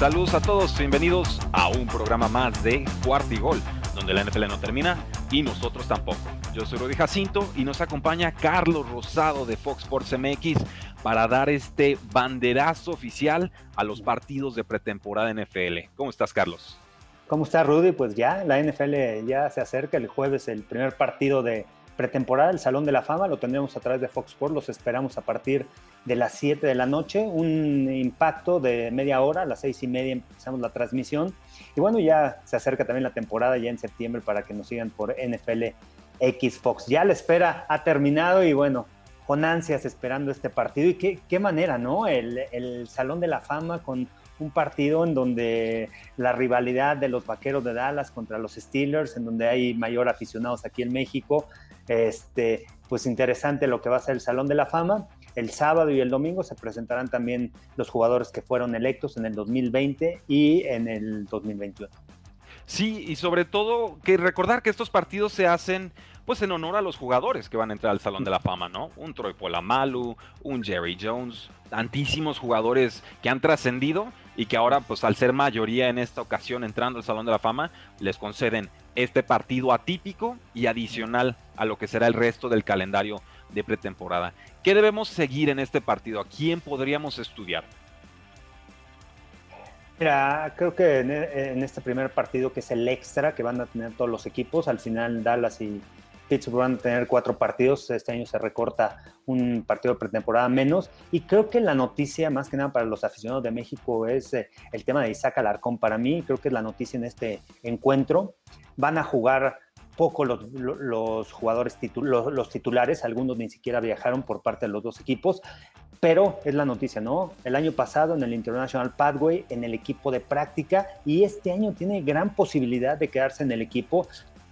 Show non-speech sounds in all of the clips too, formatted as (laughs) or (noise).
Saludos a todos, bienvenidos a un programa más de Cuarto y Gol, donde la NFL no termina y nosotros tampoco. Yo soy Rudy Jacinto y nos acompaña Carlos Rosado de Fox Sports MX para dar este banderazo oficial a los partidos de pretemporada NFL. ¿Cómo estás, Carlos? ¿Cómo estás, Rudy? Pues ya, la NFL ya se acerca, el jueves el primer partido de pretemporada, el Salón de la Fama, lo tendremos a través de Fox Sports, los esperamos a partir de las 7 de la noche, un impacto de media hora, a las 6 y media empezamos la transmisión. Y bueno, ya se acerca también la temporada ya en septiembre para que nos sigan por NFL X Fox. Ya la espera ha terminado y bueno, con ansias esperando este partido. Y qué, manera, ¿no? El, el Salón de la Fama con un partido en donde la rivalidad de los vaqueros de Dallas contra los Steelers, en donde hay mayor aficionados aquí en México, este, pues interesante lo que va a ser el Salón de la Fama. El sábado y el domingo se presentarán también los jugadores que fueron electos en el 2020 y en el 2021. Sí, y sobre todo que recordar que estos partidos se hacen pues en honor a los jugadores que van a entrar al Salón de la Fama, ¿no? Un Troy Polamalu, un Jerry Jones, tantísimos jugadores que han trascendido y que ahora, pues al ser mayoría en esta ocasión entrando al Salón de la Fama, les conceden este partido atípico y adicional a lo que será el resto del calendario de pretemporada. ¿Qué debemos seguir en este partido? ¿A quién podríamos estudiar? Mira, creo que en, este primer partido, que es el extra que van a tener todos los equipos, al final Dallas y Pittsburgh van a tener cuatro partidos. Este año se recorta un partido de pretemporada menos. Y creo que la noticia, más que nada para los aficionados de México, es eh, el tema de Isaac Alarcón. Para mí, creo que es la noticia en este encuentro. Van a jugar poco los, jugadores los, titulares, algunos ni siquiera viajaron por parte de los dos equipos, pero es la noticia, ¿no? El año pasado en el International Pathway, en el equipo de práctica, y este año tiene gran posibilidad de quedarse en el equipo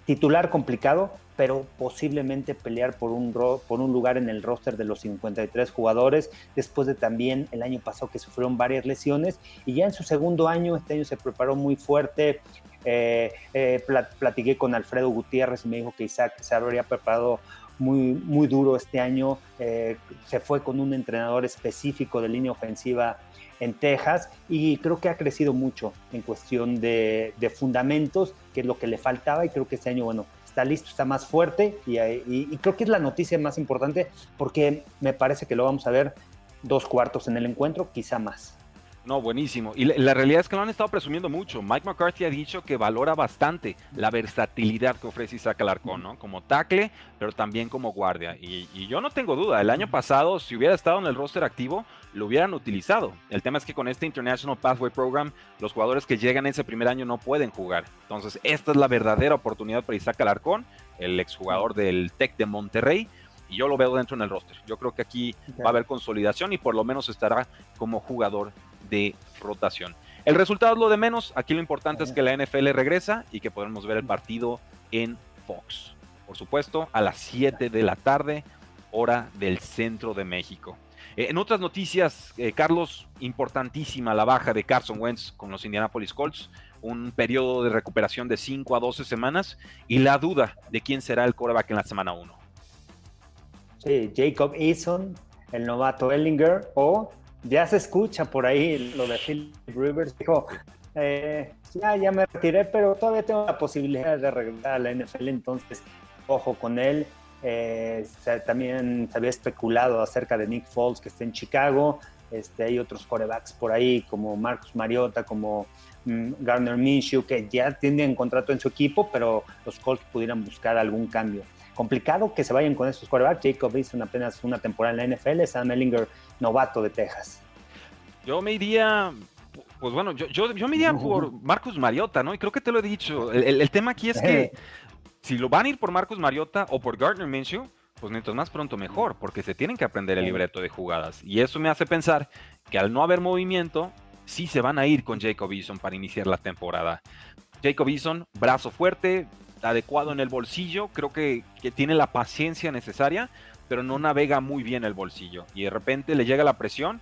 titular complicado, pero posiblemente pelear por un, por un lugar en el roster de los 53 jugadores, después de también el año pasado que sufrieron varias lesiones, y ya en su segundo año, este año se preparó muy fuerte, eh, eh, platiqué con Alfredo Gutiérrez y me dijo que Isaac se habría preparado muy, muy duro este año. Eh, se fue con un entrenador específico de línea ofensiva en Texas y creo que ha crecido mucho en cuestión de, fundamentos, que es lo que le faltaba y creo que este año, bueno, está listo, está más fuerte y, y, creo que es la noticia más importante porque me parece que lo vamos a ver dos cuartos en el encuentro, quizá más. No, buenísimo. Y la, realidad es que lo han estado presumiendo mucho. Mike McCarthy ha dicho que valora bastante la versatilidad que ofrece Isaac Alarcón, ¿no? Como tackle, pero también como guardia. Y, yo no tengo duda, el año pasado, si hubiera estado en el roster activo, lo hubieran utilizado. El tema es que con este International Pathway Program, los jugadores que llegan ese primer año no pueden jugar. Entonces, esta es la verdadera oportunidad para Isaac Alarcón, el exjugador del Tec de Monterrey y yo lo veo dentro en el roster. Yo creo que aquí va a haber consolidación y por lo menos estará como jugador de rotación. El resultado es lo de menos. Aquí lo importante es que la NFL regresa y que podemos ver el partido en Fox. Por supuesto, a las 7 de la tarde, hora del centro de México. Eh, en otras noticias, eh, Carlos, importantísima la baja de Carson Wentz con los Indianapolis Colts. Un periodo de recuperación de 5 a 12 semanas y la duda de quién será el quarterback en la semana 1. Sí, Jacob Eason, el novato Ellinger o ya se escucha por ahí lo de Phil Rivers. Dijo, eh, ya, ya me retiré, pero todavía tengo la posibilidad de regresar a la NFL, entonces ojo con él. Eh, también se había especulado acerca de Nick Foles que está en Chicago. Este, hay otros corebacks por ahí como Marcus Mariota, como mm, Garner Minshew, que ya tienen contrato en su equipo, pero los Colts pudieran buscar algún cambio complicado que se vayan con esos quarterbacks. Jacob hizo apenas una temporada en la NFL, Sam Ellinger, novato de Texas. Yo me iría Pues bueno, yo, yo, yo me iría por Marcus Mariota, ¿no? Y creo que te lo he dicho. El, tema aquí es que si lo van a ir por Marcus Mariota o por Gardner Minshew, pues mientras más pronto mejor, porque se tienen que aprender el libreto de jugadas. Y eso me hace pensar que al no haber movimiento, sí se van a ir con Jacob Eason para iniciar la temporada. Jacob Eason, brazo fuerte, adecuado en el bolsillo, creo que, que tiene la paciencia necesaria, pero no navega muy bien el bolsillo. Y de repente le llega la presión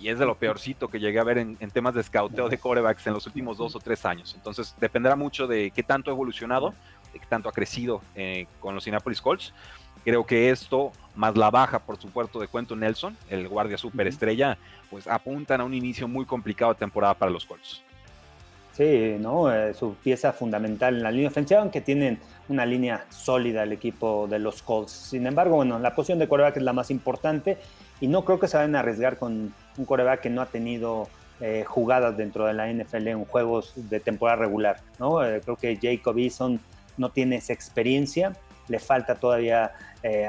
y es de lo peorcito que llegué a ver en, temas de scouteo de corebacks en los últimos dos o tres años. Entonces dependerá mucho de qué tanto ha evolucionado, de qué tanto ha crecido eh, con los Indianapolis Colts. Creo que esto, más la baja, por supuesto, de Cuento Nelson, el guardia superestrella, pues apuntan a un inicio muy complicado de temporada para los Colts. Sí, ¿no? Eh, su pieza fundamental en la línea ofensiva, aunque tienen una línea sólida el equipo de los Colts. Sin embargo, bueno, la posición de coreback es la más importante y no creo que se vayan a arriesgar con un coreback que no ha tenido eh, jugadas dentro de la NFL en juegos de temporada regular, ¿no? Eh, creo que Jacob Eason no tiene esa experiencia, le falta todavía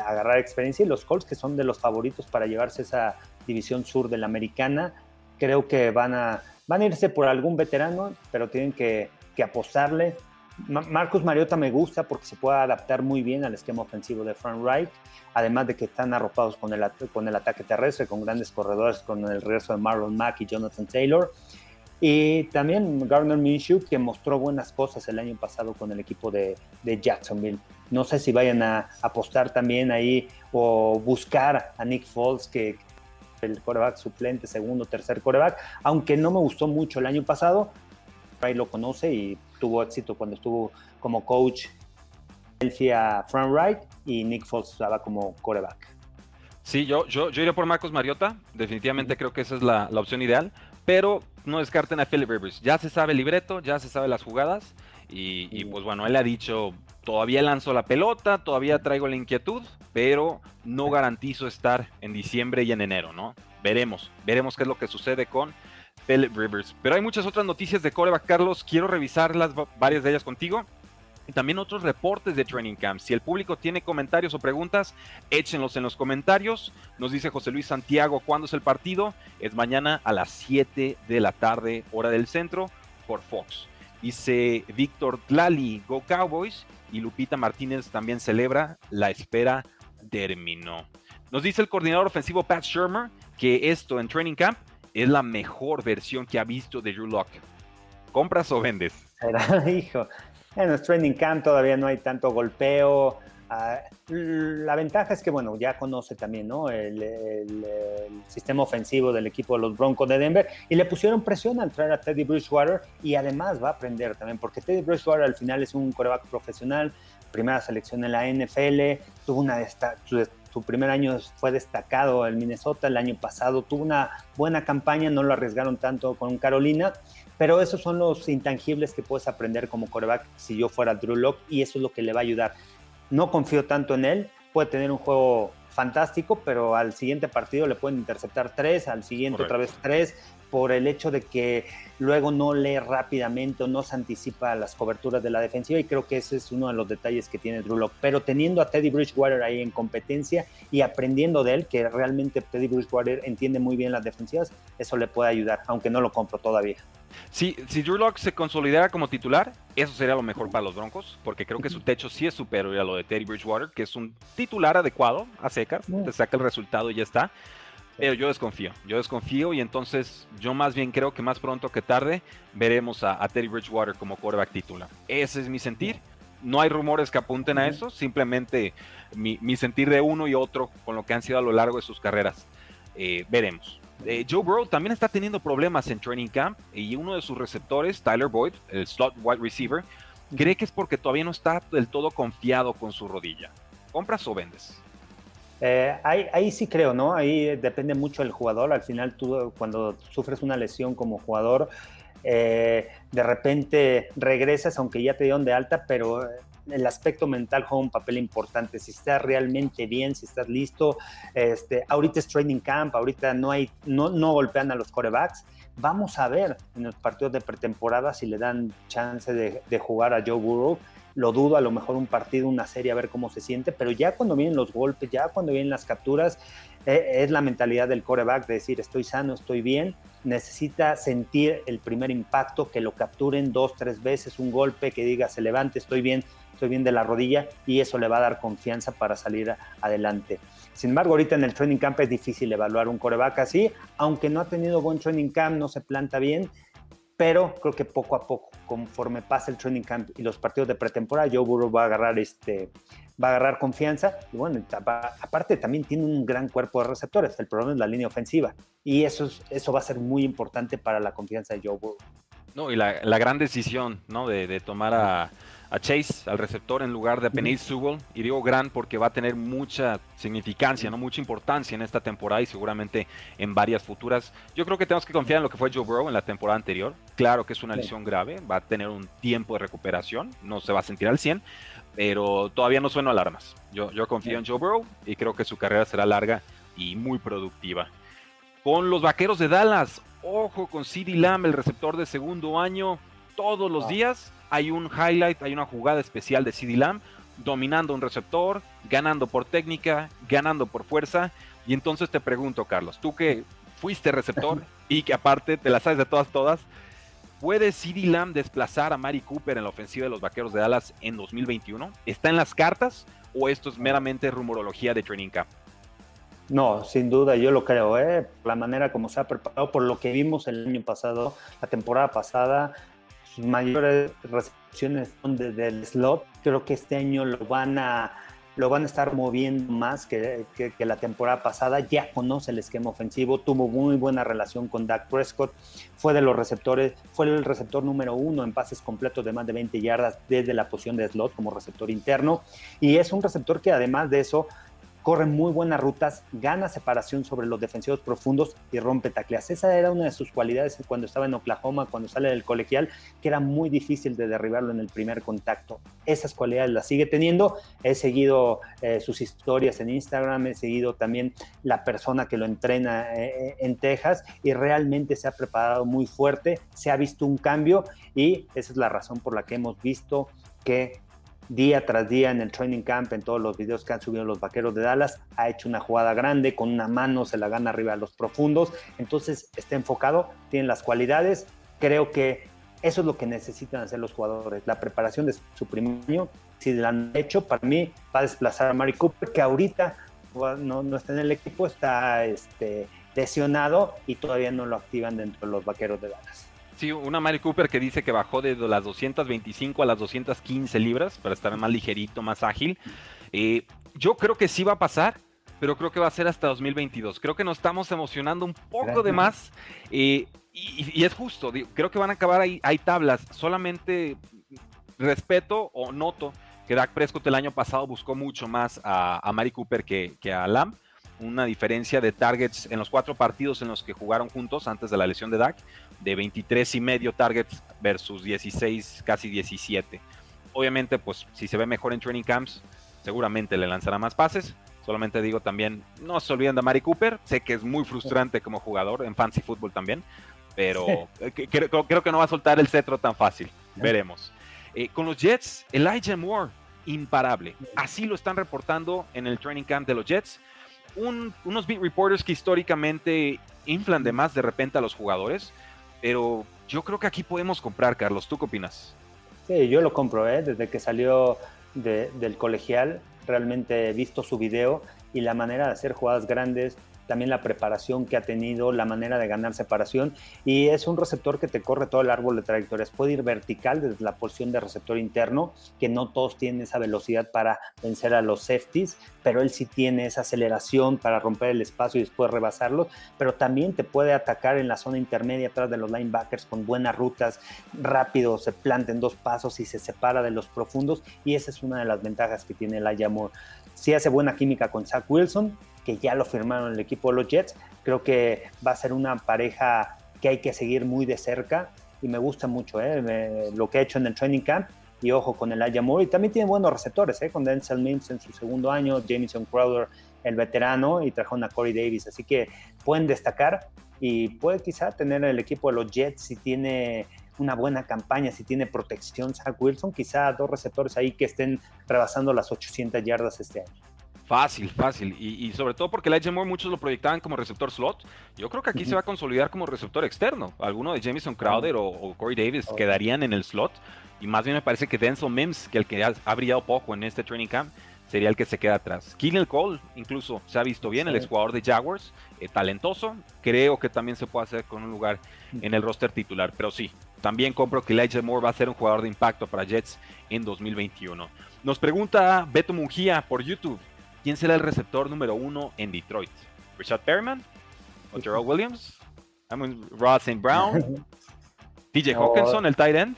agarrar experiencia y los Colts, que son de los favoritos para llevarse esa división sur de la americana, creo que van a Van a irse por algún veterano, pero tienen que, apostarle. Marcus Mariota me gusta porque se puede adaptar muy bien al esquema ofensivo de Frank Wright, además de que están arropados con el, con el ataque terrestre, con grandes corredores, con el regreso de Marlon Mack y Jonathan Taylor. Y también Gardner Minshew, que mostró buenas cosas el año pasado con el equipo de, de Jacksonville. No sé si vayan a apostar también ahí o buscar a Nick Foles, que, el coreback suplente, segundo, tercer coreback, aunque no me gustó mucho el año pasado. Ray lo conoce y tuvo éxito cuando estuvo como coach Philadelphia Frank Wright y Nick Foles estaba como coreback. Sí, yo, yo, yo iré por Marcos Mariota. Definitivamente creo que esa es la, la, opción ideal. Pero no descarten a Philip Rivers. Ya se sabe el libreto, ya se sabe las jugadas. Y, y pues bueno, él ha dicho todavía lanzo la pelota, todavía traigo la inquietud, pero no garantizo estar en diciembre y en enero, ¿no? Veremos, veremos qué es lo que sucede con Philip Rivers. Pero hay muchas otras noticias de coreback, Carlos. Quiero revisarlas, varias de ellas contigo. Y también otros reportes de Training Camp. Si el público tiene comentarios o preguntas, échenlos en los comentarios. Nos dice José Luis Santiago cuándo es el partido. Es mañana a las 7 de la tarde, hora del centro, por Fox. Dice Víctor Tlali, Go Cowboys y Lupita Martínez también celebra la espera terminó. Nos dice el coordinador ofensivo Pat Shermer que esto en Training Camp es la mejor versión que ha visto de Drew Locke. ¿Compras o vendes? (laughs) hijo, en el Training Camp todavía no hay tanto golpeo, Ah, la ventaja es que, bueno, ya conoce también, ¿no? El, sistema ofensivo del equipo de los Broncos de Denver y le pusieron presión al traer a Teddy Bridgewater y además va a aprender también, porque Teddy Bridgewater al final es un coreback profesional, primera selección en la NFL, tuvo una su, su primer año fue destacado en Minnesota, el año pasado tuvo una buena campaña, no lo arriesgaron tanto con Carolina, pero esos son los intangibles que puedes aprender como coreback si yo fuera Drew Locke y eso es lo que le va a ayudar no confío tanto en él. Puede tener un juego fantástico, pero al siguiente partido le pueden interceptar tres, al siguiente otra vez tres, por el hecho de que luego no lee rápidamente o no se anticipa las coberturas de la defensiva y creo que ese es uno de los detalles que tiene Drew Locke. Pero teniendo a Teddy Bridgewater ahí en competencia y aprendiendo de él, que realmente Teddy Bridgewater entiende muy bien las defensivas, eso le puede ayudar, aunque no lo compro todavía. Si, si Drew Locke se consolidara como titular, eso sería lo mejor para los Broncos, porque creo que su techo sí es superior a lo de Teddy Bridgewater, que es un titular adecuado a secas, te saca el resultado y ya está. Pero yo desconfío, yo desconfío y entonces yo más bien creo que más pronto que tarde veremos a, Teddy Bridgewater como quarterback titular. Ese es mi sentir. No hay rumores que apunten a eso, simplemente mi, sentir de uno y otro con lo que han sido a lo largo de sus carreras. Eh, veremos. Eh, Joe Burrow también está teniendo problemas en training camp y uno de sus receptores, Tyler Boyd, el slot wide receiver, cree que es porque todavía no está del todo confiado con su rodilla. ¿Compras o vendes? Eh, ahí, sí creo, ¿no? Ahí depende mucho del jugador. Al final tú cuando sufres una lesión como jugador, eh, de repente regresas, aunque ya te dieron de alta, pero el aspecto mental juega un papel importante. Si estás realmente bien, si estás listo, este, ahorita es training camp, ahorita no hay, no, no golpean a los corebacks. Vamos a ver en los partidos de pretemporada si le dan chance de, jugar a Joe Burrow lo dudo, a lo mejor un partido, una serie, a ver cómo se siente, pero ya cuando vienen los golpes, ya cuando vienen las capturas, eh, es la mentalidad del coreback de decir estoy sano, estoy bien, necesita sentir el primer impacto, que lo capturen dos, tres veces, un golpe, que diga se levante, estoy bien, estoy bien de la rodilla y eso le va a dar confianza para salir adelante. Sin embargo, ahorita en el training camp es difícil evaluar un coreback así, aunque no ha tenido buen training camp, no se planta bien, pero creo que poco a poco, conforme pasa el training camp y los partidos de pretemporada, Joe Burrow va a agarrar este va a agarrar confianza. Y bueno, aparte también tiene un gran cuerpo de receptores, el problema es la línea ofensiva. Y eso, eso va a ser muy importante para la confianza de Joe Burrow. No, y la, gran decisión, ¿no? De, tomar a, Chase, al receptor, en lugar de Penny Sewell. Y digo gran porque va a tener mucha significancia, ¿no? Mucha importancia en esta temporada y seguramente en varias futuras. Yo creo que tenemos que confiar en lo que fue Joe Burrow en la temporada anterior. Claro que es una lesión grave, va a tener un tiempo de recuperación, no se va a sentir al 100, pero todavía no sueno alarmas. Yo, yo confío en Joe Burrow y creo que su carrera será larga y muy productiva. Con los Vaqueros de Dallas, ojo con CeeDee Lamb, el receptor de segundo año, todos los días hay un highlight, hay una jugada especial de CeeDee Lamb dominando un receptor, ganando por técnica, ganando por fuerza. Y entonces te pregunto, Carlos, tú que fuiste receptor (laughs) y que aparte te la sabes de todas, todas, ¿puede CeeDee Lamb desplazar a Mari Cooper en la ofensiva de los Vaqueros de Dallas en 2021? ¿Está en las cartas o esto es meramente rumorología de Training Camp? No, sin duda, yo lo creo, ¿eh? la manera como se ha preparado, por lo que vimos el año pasado, la temporada pasada, sus mayores recepciones son desde el slot. Creo que este año lo van a, lo van a estar moviendo más que, que, la temporada pasada. Ya conoce el esquema ofensivo, tuvo muy buena relación con Dak Prescott, fue de los receptores, fue el receptor número uno en pases completos de más de 20 yardas desde la posición de slot como receptor interno. Y es un receptor que además de eso corre muy buenas rutas, gana separación sobre los defensivos profundos y rompe tacleas. Esa era una de sus cualidades cuando estaba en Oklahoma, cuando sale del colegial, que era muy difícil de derribarlo en el primer contacto. Esas cualidades las sigue teniendo. He seguido eh, sus historias en Instagram, he seguido también la persona que lo entrena eh, en Texas y realmente se ha preparado muy fuerte, se ha visto un cambio y esa es la razón por la que hemos visto que día tras día en el training camp, en todos los videos que han subido los vaqueros de Dallas, ha hecho una jugada grande, con una mano se la gana arriba a los profundos, entonces está enfocado, tiene las cualidades, creo que eso es lo que necesitan hacer los jugadores, la preparación de su primer año, si la han hecho, para mí va a desplazar a Mari Cooper, que ahorita no, está en el equipo, está este, lesionado y todavía no lo activan dentro de los vaqueros de Dallas. Sí, una Mary Cooper que dice que bajó de las 225 a las 215 libras para estar más ligerito, más ágil. Eh, yo creo que sí va a pasar, pero creo que va a ser hasta 2022. Creo que nos estamos emocionando un poco de más eh, y, es justo. creo que van a acabar ahí. Hay tablas. Solamente respeto o noto que Dak Prescott el año pasado buscó mucho más a, a Mari Cooper que, que a Lamb una diferencia de targets en los cuatro partidos en los que jugaron juntos antes de la lesión de Dak, de 23 y medio targets versus 16, casi 17. Obviamente, pues si se ve mejor en training camps, seguramente le lanzará más pases. Solamente digo también, no se olviden de Mari Cooper. Sé que es muy frustrante como jugador en fancy football también, pero creo, que no va a soltar el cetro tan fácil. Veremos. Eh, con los Jets, Elijah Moore, imparable. Así lo están reportando en el training camp de los Jets unos beat reporters que históricamente inflan de más de repente a los jugadores, pero yo creo que aquí podemos comprar, Carlos. ¿Tú qué opinas? Sí, yo lo compro, ¿eh? desde que salió del colegial, realmente he visto su video y la manera de hacer jugadas grandes, también la preparación que ha tenido, la manera de ganar separación y es un receptor que te corre todo el árbol de trayectorias. Puede ir vertical desde la posición de receptor interno, que no todos tienen esa velocidad para vencer a los safeties, pero él sí tiene esa aceleración para romper el espacio y después rebasarlos, pero también te puede atacar en la zona intermedia atrás de los linebackers con buenas rutas, rápido, se planta en dos pasos y se separa de los profundos y esa es una de las ventajas que tiene el Ayamor. Si hace buena química con Zach Wilson, que ya lo firmaron el equipo de los Jets. Creo que va a ser una pareja que hay que seguir muy de cerca y me gusta mucho ¿eh? lo que ha hecho en el training camp. Y ojo con el Aya Moore. Y también tiene buenos receptores, ¿eh? con Denzel Mims en su segundo año, Jamison Crowder, el veterano, y trajo a Corey Davis. Así que pueden destacar y puede quizá tener el equipo de los Jets si tiene una buena campaña, si tiene protección Zach Wilson, quizá dos receptores ahí que estén rebasando las 800 yardas este año. Fácil, fácil. Y, sobre todo porque Elijah Moore muchos lo proyectaban como receptor slot. Yo creo que aquí se va a consolidar como receptor externo. Alguno de Jamison Crowder o, Corey Davis quedarían en el slot. Y más bien me parece que Denzel Mims, que el que ha, brillado poco en este training camp, sería el que se queda atrás. Keenan Cole, incluso se ha visto bien, el exjugador de Jaguars, eh, talentoso. Creo que también se puede hacer con un lugar en el roster titular. Pero sí, también compro que Elijah Moore va a ser un jugador de impacto para Jets en 2021. Nos pregunta Beto Mungía por YouTube. ¿Quién será el receptor número uno en Detroit? ¿Richard Perryman? ¿O Gerald (laughs) Williams? I mean, Rod St. Brown? (laughs) ¿TJ Hawkinson, el tight end?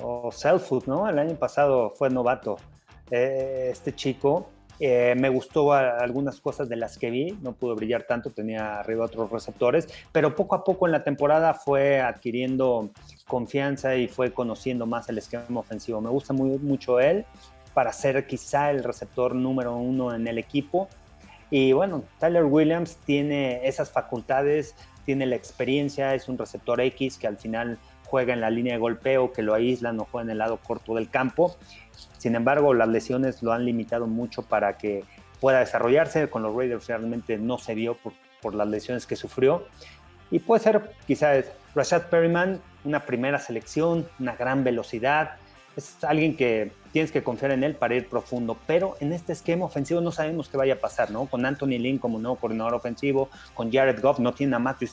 O Selfoot, ¿no? El año pasado fue novato. Eh, este chico eh, me gustó algunas cosas de las que vi, no pudo brillar tanto, tenía arriba otros receptores, pero poco a poco en la temporada fue adquiriendo confianza y fue conociendo más el esquema ofensivo. Me gusta muy, mucho él para ser quizá el receptor número uno en el equipo. Y bueno, Tyler Williams tiene esas facultades, tiene la experiencia, es un receptor X que al final juega en la línea de golpeo, que lo aísla, no juega en el lado corto del campo. Sin embargo, las lesiones lo han limitado mucho para que pueda desarrollarse. Con los Raiders realmente no se vio por, por las lesiones que sufrió. Y puede ser quizás Rashad Perryman, una primera selección, una gran velocidad. Es alguien que tienes que confiar en él para ir profundo. Pero en este esquema ofensivo no sabemos qué vaya a pasar, ¿no? Con Anthony Lynn como nuevo coordinador ofensivo, con Jared Goff, no tiene a Matthew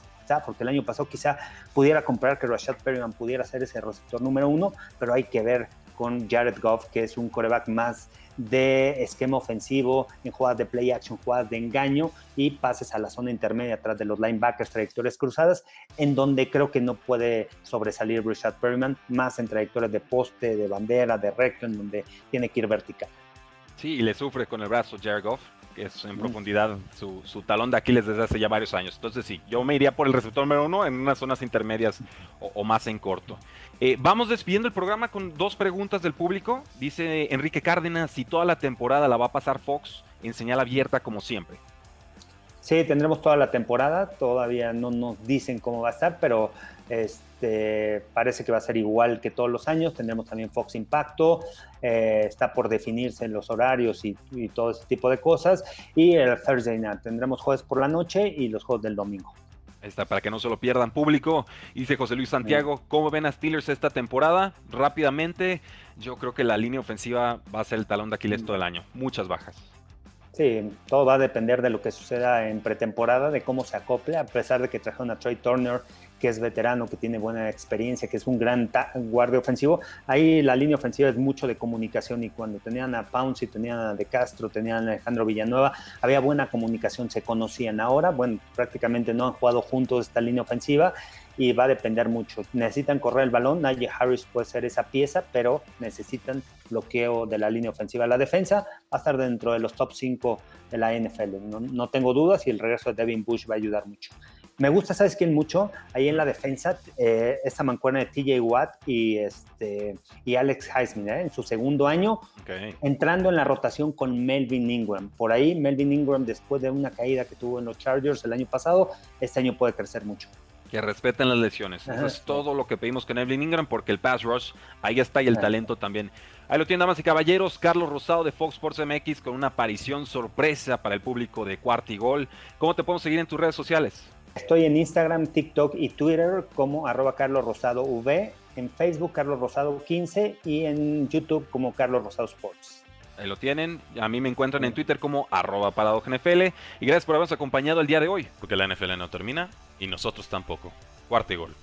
porque el año pasado quizá pudiera comprar que Rashad Perryman pudiera ser ese receptor número uno, pero hay que ver con Jared Goff, que es un coreback más de esquema ofensivo, en jugadas de play action, jugadas de engaño y pases a la zona intermedia atrás de los linebackers, trayectorias cruzadas, en donde creo que no puede sobresalir Richard Perryman, más en trayectorias de poste, de bandera, de recto, en donde tiene que ir vertical. Sí, y le sufre con el brazo Jared Goff, es en profundidad su, talón de Aquiles desde hace ya varios años. Entonces sí, yo me iría por el receptor número uno en unas zonas intermedias o más en corto. Eh, vamos despidiendo el programa con dos preguntas del público. Dice Enrique Cárdenas si toda la temporada la va a pasar Fox en señal abierta como siempre. Sí, tendremos toda la temporada. Todavía no nos dicen cómo va a estar, pero este, parece que va a ser igual que todos los años. Tendremos también Fox Impacto. Eh, está por definirse los horarios y, y, todo ese tipo de cosas. Y el Thursday Night. Tendremos jueves por la noche y los juegos del domingo. Está para que no se lo pierdan público. Dice José Luis Santiago, ¿cómo ven a Steelers esta temporada? Rápidamente, yo creo que la línea ofensiva va a ser el talón de Aquiles mm. todo el año. Muchas bajas. Sí, todo va a depender de lo que suceda en pretemporada, de cómo se acople, a pesar de que trajeron a Troy Turner que es veterano, que tiene buena experiencia, que es un gran guardia ofensivo. Ahí la línea ofensiva es mucho de comunicación y cuando tenían a Pouncy, tenían a De Castro, tenían a Alejandro Villanueva, había buena comunicación, se conocían. Ahora, bueno, prácticamente no han jugado juntos esta línea ofensiva y va a depender mucho. Necesitan correr el balón, Najee Harris puede ser esa pieza, pero necesitan bloqueo de la línea ofensiva. La defensa va a estar dentro de los top 5 de la NFL, no, no tengo dudas y el regreso de Devin Bush va a ayudar mucho. Me gusta, ¿sabes quién mucho? Ahí en la defensa, eh, esta mancuerna de TJ Watt y, este, y Alex Heisman, ¿eh? en su segundo año, entrando en la rotación con Melvin Ingram. Por ahí, Melvin Ingram, después de una caída que tuvo en los Chargers el año pasado, este año puede crecer mucho. Que respeten las lesiones. Eso es todo lo que pedimos con Melvin Ingram, porque el pass rush, ahí está y el talento también. Ahí lo tienen, damas y caballeros, Carlos Rosado de Fox Sports MX con una aparición sorpresa para el público de Cuarta y Gol. ¿Cómo te podemos seguir en tus redes sociales? Estoy en Instagram, TikTok y Twitter como arroba Carlos Rosado V, en Facebook Carlos Rosado 15 y en YouTube como Carlos Rosado Sports. Ahí lo tienen. A mí me encuentran en Twitter como arroba NFL. Y gracias por habernos acompañado el día de hoy, porque la NFL no termina y nosotros tampoco. Cuarto y gol.